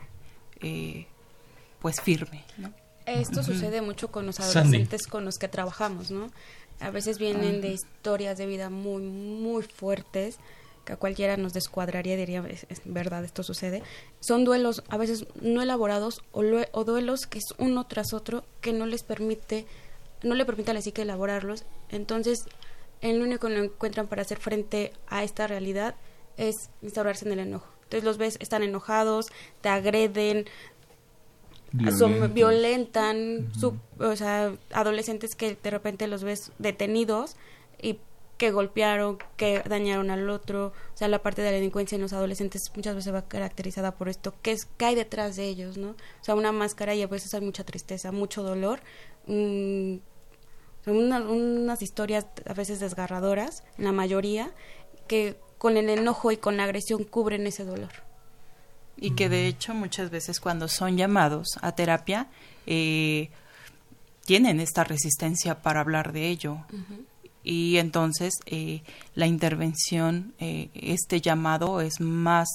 eh, pues firme. Esto sucede mucho con los adolescentes con los que trabajamos, ¿no? A veces vienen de historias de vida muy, muy fuertes, que a cualquiera nos descuadraría diría, es, verdad, esto sucede. Son duelos a veces no elaborados o, o, duelos que es uno tras otro que no les permite, no le permite a la psique elaborarlos. Entonces el único que lo encuentran para hacer frente a esta realidad es instaurarse en el enojo. Entonces los ves, están enojados, te agreden, son, violentan, o sea, adolescentes que de repente los ves detenidos y que golpearon, que dañaron al otro, o sea, la parte de la delincuencia en los adolescentes muchas veces va caracterizada por esto, que es que hay detrás de ellos, ¿no? O sea, una máscara y a veces hay mucha tristeza, mucho dolor, mm, unas historias a veces desgarradoras, la mayoría, que con el enojo y con la agresión cubren ese dolor. Y que de hecho muchas veces cuando son llamados a terapia, eh, tienen esta resistencia para hablar de ello y entonces eh, la intervención, eh, este llamado es más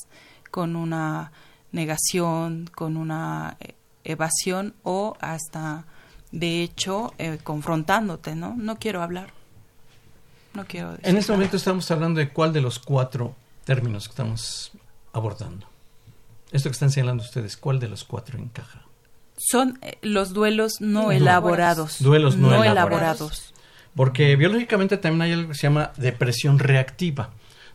con una negación, con una eh, evasión o hasta de hecho confrontándote, ¿no? No quiero hablar. No quiero En este momento estamos hablando de cuál de los cuatro términos que estamos abordando. Esto que están señalando ustedes, ¿cuál de los cuatro encaja? Son los duelos no, elaborados. Duelos no, elaborados. Porque biológicamente también hay algo que se llama depresión reactiva,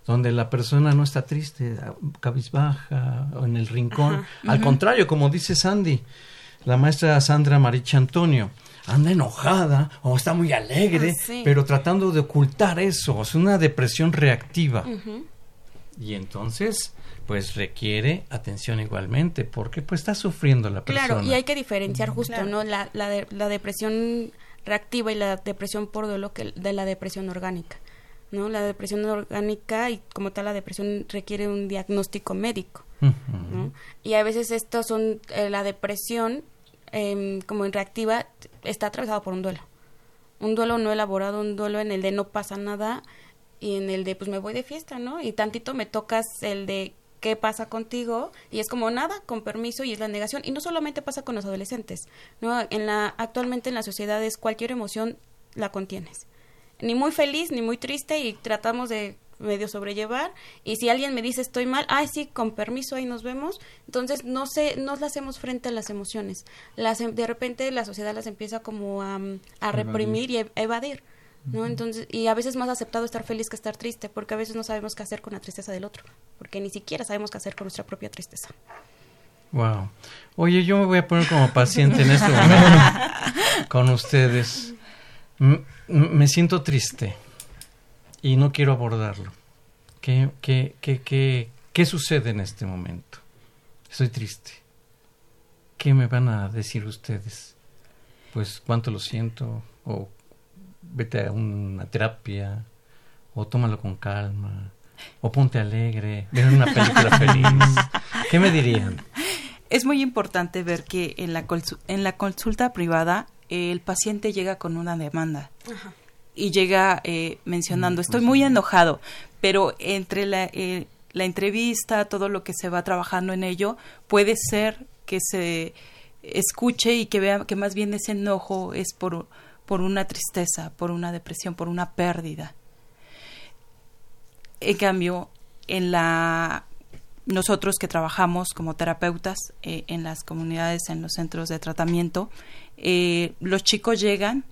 donde la persona no está triste, cabizbaja o en el rincón. Al contrario, como dice Sandy, la maestra Sandra Maricha Antonio, anda enojada o está muy alegre, ah, pero tratando de ocultar eso. Es una depresión reactiva. Y entonces, pues requiere atención igualmente, porque pues está sufriendo la persona. Claro, y hay que diferenciar justo, ¿no? La, la, la depresión reactiva y la depresión por duelo que de la depresión orgánica. ¿no? La depresión orgánica y como tal la depresión requiere un diagnóstico médico. Y a veces esto son, eh, la depresión em, como en reactiva está atravesado por un duelo. Un duelo no elaborado, un duelo en el de no pasa nada y en el de pues me voy de fiesta, ¿no? Y tantito me tocas el de qué pasa contigo y es como nada con permiso y es la negación. Y no solamente pasa con los adolescentes no en la actualmente en las sociedades cualquier emoción la contienes. Ni muy feliz ni muy triste y tratamos de medio sobrellevar. Y si alguien me dice estoy mal ay sí con permiso ahí nos vemos entonces no sé no las hacemos frente a las emociones. Las em, de repente la sociedad las empieza como a, a reprimir y a evadir ¿no? Entonces, y a veces es más aceptado estar feliz que estar triste, porque a veces no sabemos qué hacer con la tristeza del otro, porque ni siquiera sabemos qué hacer con nuestra propia tristeza. Wow. Oye, yo me voy a poner como paciente en este [laughs] momento con ustedes. me siento triste y no quiero abordarlo. ¿Qué, qué, qué, qué, qué sucede en este momento? Estoy triste. ¿Qué me van a decir ustedes? Pues cuánto lo siento o vete a una terapia, o tómalo con calma, o ponte alegre, ve una película [laughs] feliz. ¿Qué me dirían? Es muy importante ver que en la, en la consulta privada el paciente llega con una demanda. Y llega eh, mencionando, estoy muy enojado, pero entre la, eh, la entrevista, todo lo que se va trabajando en ello, puede ser que se escuche y que vea que más bien ese enojo es por por una tristeza, por una depresión, por una pérdida. En cambio, en la nosotros que trabajamos como terapeutas eh, en las comunidades, en los centros de tratamiento, eh, los chicos llegan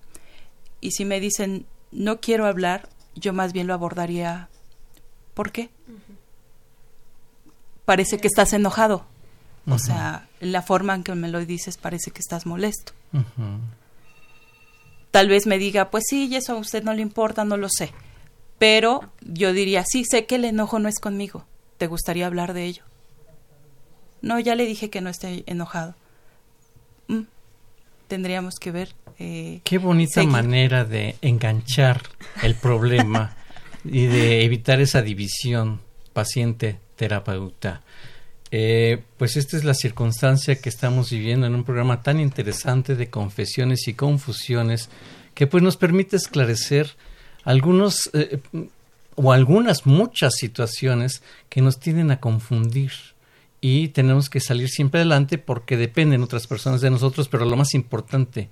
y si me dicen no quiero hablar, yo más bien lo abordaría. ¿Por qué? Parece que estás enojado. O sea, la forma en que me lo dices parece que estás molesto tal vez me diga, pues sí, y eso a usted no le importa, no lo sé. Pero yo diría, sí, sé que el enojo no es conmigo. ¿Te gustaría hablar de ello? No, ya le dije que no estoy enojado. Mm, tendríamos que ver. Eh, Qué bonita manera de enganchar el problema [laughs] y de evitar esa división paciente-terapeuta. Eh, pues esta es la circunstancia que estamos viviendo en un programa tan interesante de confesiones y confusiones que pues nos permite esclarecer algunos eh, o algunas muchas situaciones que nos tienden a confundir y tenemos que salir siempre adelante porque dependen otras personas de nosotros, pero lo más importante,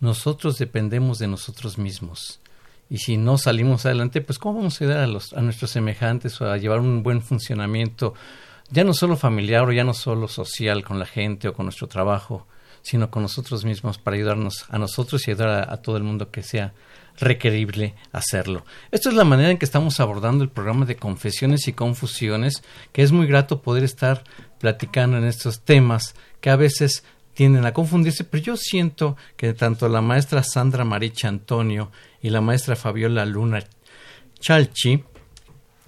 nosotros dependemos de nosotros mismos. Y si no salimos adelante, pues ¿cómo vamos a ayudar a, los, a nuestros semejantes o a llevar un buen funcionamiento ya no solo familiar o ya no solo social con la gente o con nuestro trabajo, sino con nosotros mismos para ayudarnos a nosotros y ayudar a, todo el mundo que sea requerible hacerlo. Esta es la manera en que estamos abordando el programa de confesiones y confusiones, que es muy grato poder estar platicando en estos temas que a veces tienden a confundirse, pero yo siento que tanto la maestra Sandra Maricha Antonio y la maestra Fabiola Luna Chalchi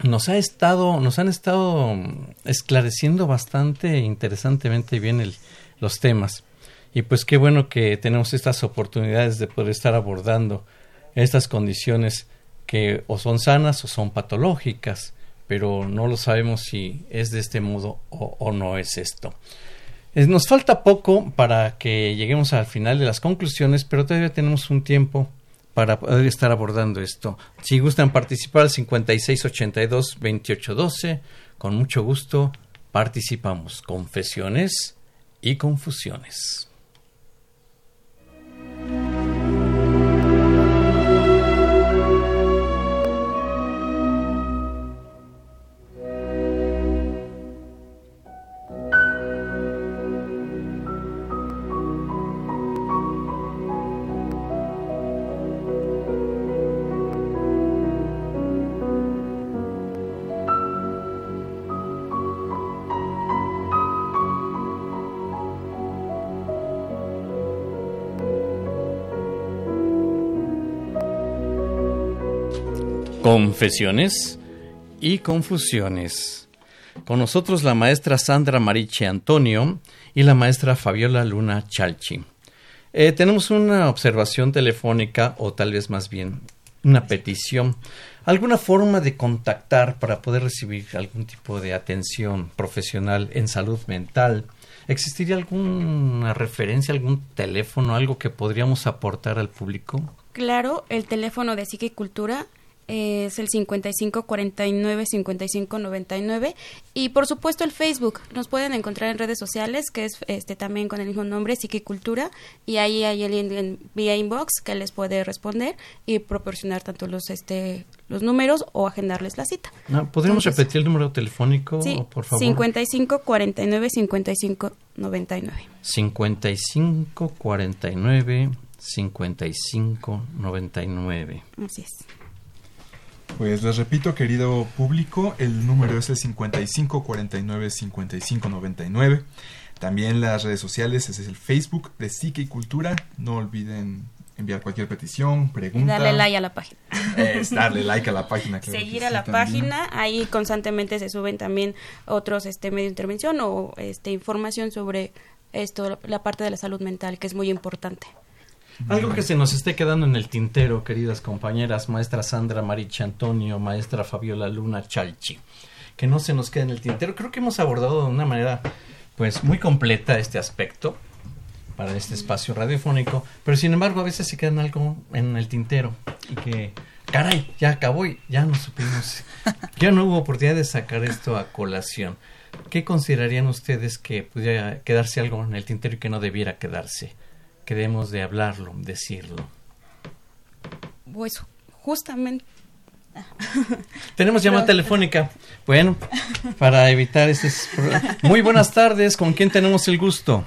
nos ha estado, nos han estado esclareciendo bastante interesantemente bien los temas. Y pues qué bueno que tenemos estas oportunidades de poder estar abordando estas condiciones que o son sanas o son patológicas, pero no lo sabemos si es de este modo o, no es esto. nos falta poco para que lleguemos al final de las conclusiones, pero todavía tenemos un tiempo para poder estar abordando esto. Si gustan participar al 5682-2812, con mucho gusto participamos. Confesiones y confusiones. Confesiones y confusiones. Con nosotros la maestra Sandra Mariche Antonio y la maestra Fabiola Luna Chalchi. Eh, tenemos una observación telefónica o tal vez más bien una petición, alguna forma de contactar para poder recibir algún tipo de atención profesional en salud mental. ¿Existiría alguna referencia, algún teléfono, algo que podríamos aportar al público? Claro, el teléfono de Psiquicultura es el 55 49 55 99 y por supuesto el Facebook nos pueden encontrar en redes sociales que es este también con el mismo nombre Psiquicultura y ahí hay alguien vía inbox que les puede responder y proporcionar tanto los este los números o agendarles la cita. Ah, ¿Podríamos repetir el número telefónico, por favor? 55 49 55 99. 55 49 55 99. Así es. Pues les repito, querido público, el número es el 55 49 55 99. También las redes sociales es el Facebook de Psique y Cultura. No olviden enviar cualquier petición, pregunta. darle like a la página. Es darle like a la página. Seguir a la página. Ahí constantemente se suben también otros este medio de intervención o este información sobre esto, la parte de la salud mental, que es muy importante. Algo que se nos esté quedando en el tintero, queridas compañeras, maestra Sandra Maricha Antonio, maestra Fabiola Luna Chalchi, que no se nos quede en el tintero. Creo que hemos abordado de una manera pues muy completa este aspecto para este espacio radiofónico, pero sin embargo a veces se quedan algo en el tintero y que caray, ya acabó y ya no supimos, [laughs] ya no hubo oportunidad de sacar esto a colación. ¿Qué considerarían ustedes que pudiera quedarse algo en el tintero y que no debiera quedarse? Que debemos de hablarlo, decirlo. Pues justamente [laughs] tenemos llamada telefónica. Bueno, para evitar este Muy buenas tardes, ¿con quién tenemos el gusto?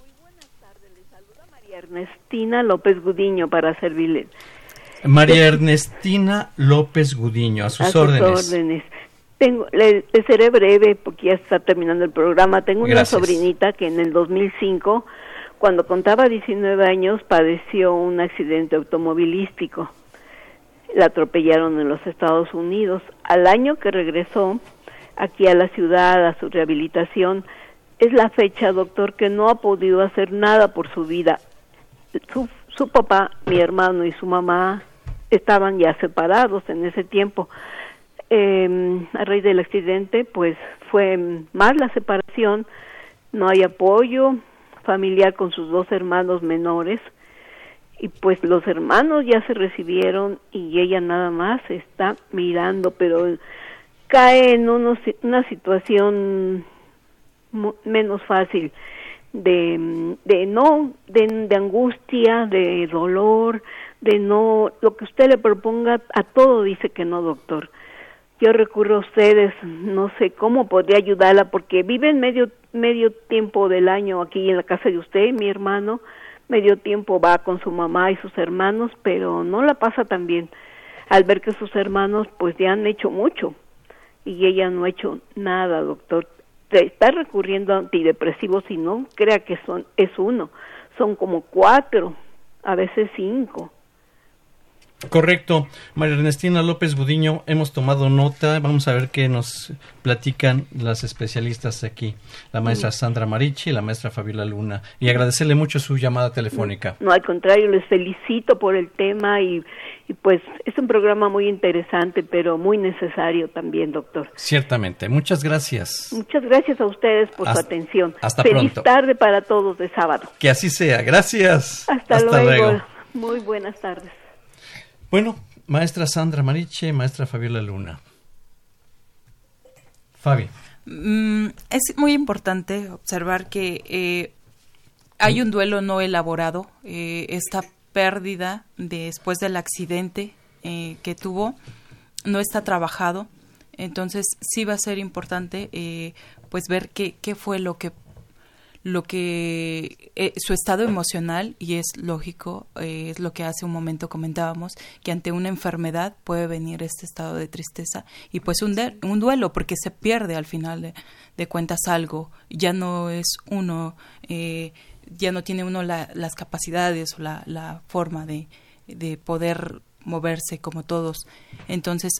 Muy buenas tardes, le saluda María Ernestina López Gudiño para servirle. María Ernestina López Gudiño, a sus, órdenes. Tengo, le, seré breve porque ya está terminando el programa. Tengo una sobrinita que en el 2005 cuando contaba 19 años padeció un accidente automovilístico. La atropellaron en los Estados Unidos. Al año que regresó aquí a la ciudad a su rehabilitación, es la fecha, doctor, que no ha podido hacer nada por su vida. Su, su papá, mi hermano y su mamá estaban ya separados en ese tiempo. Eh, a raíz del accidente, pues fue más la separación, no hay apoyo, familiar con sus dos hermanos menores y pues los hermanos ya se recibieron y ella nada más está mirando, pero cae en una situación menos fácil de, de no, de, de, angustia, de dolor, de no, lo que usted le proponga, a todo dice que no, doctor yo recurro a ustedes, no sé cómo podría ayudarla porque vive en medio medio tiempo del año aquí en la casa de usted, mi hermano, medio tiempo va con su mamá y sus hermanos, pero no la pasa tan bien al ver que sus hermanos pues ya han hecho mucho y ella no ha hecho nada, doctor. Está recurriendo a antidepresivos y no crea que son es uno, son como cuatro, a veces cinco. Correcto. María Ernestina López Budiño, hemos tomado nota. Vamos a ver qué nos platican las especialistas aquí. La maestra Sandra Marichi y la maestra Fabiola Luna. Y agradecerle mucho su llamada telefónica. No, al contrario, les felicito por el tema y, pues es un programa muy interesante, pero muy necesario también, doctor. Ciertamente. Muchas gracias. Muchas gracias a ustedes por su atención. Hasta Feliz pronto. tarde para todos de sábado. Que así sea. Gracias. Hasta, luego. Muy buenas tardes. Bueno, maestra Sandra Mariche, maestra Fabiola Luna. Fabi. Mm, es muy importante observar que eh, hay un duelo no elaborado. Eh, esta pérdida después del accidente eh, que tuvo no está trabajado. Entonces sí va a ser importante eh, pues ver qué, qué fue lo que lo que eh, su estado emocional y es lógico eh, es lo que hace un momento comentábamos que ante una enfermedad puede venir este estado de tristeza y pues un, de- un duelo porque se pierde al final de, de cuentas algo. Ya no es uno eh, ya no tiene uno la- las capacidades o la, la forma de, de poder moverse como todos. Entonces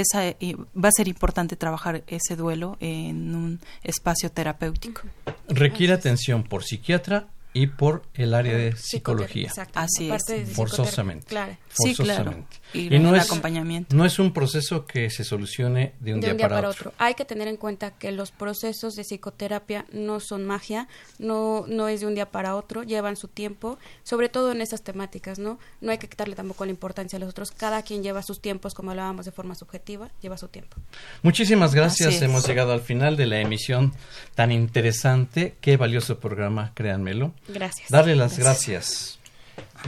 esa, eh, va a ser importante trabajar ese duelo en un espacio terapéutico. Requiere atención por psiquiatra y por el área de psicología. Exacto. Así es. Forzosamente. Claro. Sí, claro. Y no el es, acompañamiento. no es un proceso que se solucione de un, de día, un día para, para, otro. otro. Hay que tener en cuenta que los procesos de psicoterapia no son magia, no, no es de un día para otro, llevan su tiempo, sobre todo en esas temáticas, ¿no? No hay que quitarle tampoco la importancia a los otros. Cada quien lleva sus tiempos, como hablábamos de forma subjetiva, lleva su tiempo. Muchísimas gracias. Hemos llegado al final de la emisión tan interesante. Qué valioso programa, créanmelo. Gracias. Darle las gracias.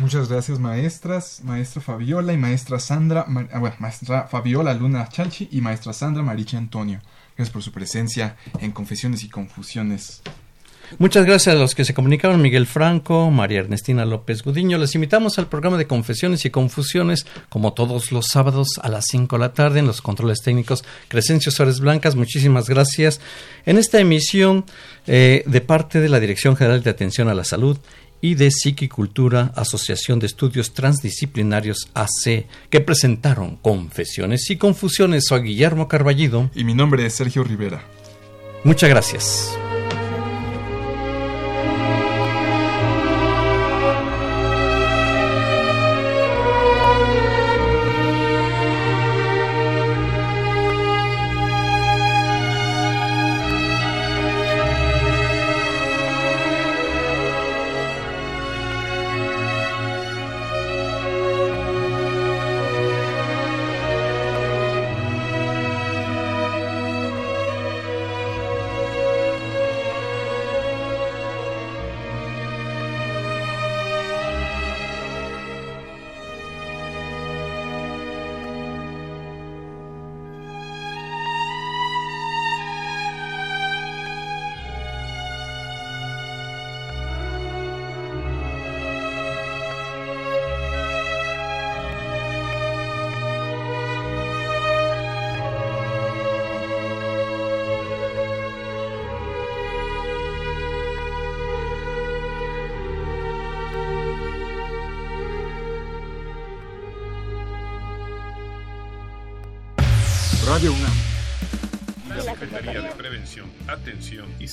Muchas gracias maestras, maestra Fabiola y maestra Sandra, ah, bueno, maestra Fabiola Luna Chalchi y maestra Sandra Mariche Antonio. Gracias por su presencia en Confesiones y Confusiones. Muchas gracias a los que se comunicaron, Miguel Franco, María Ernestina López Gudiño. Les invitamos al programa de Confesiones y Confusiones, como todos los sábados a las 5 de la tarde, en los controles técnicos Crescencio Suárez Blancas. Muchísimas gracias. En esta emisión, eh, de parte de la Dirección General de Atención a la Salud y de Psiquicultura, Asociación de Estudios Transdisciplinarios AC, que presentaron Confesiones y Confusiones. Soy Guillermo Carballido. Y mi nombre es Sergio Rivera. Muchas gracias.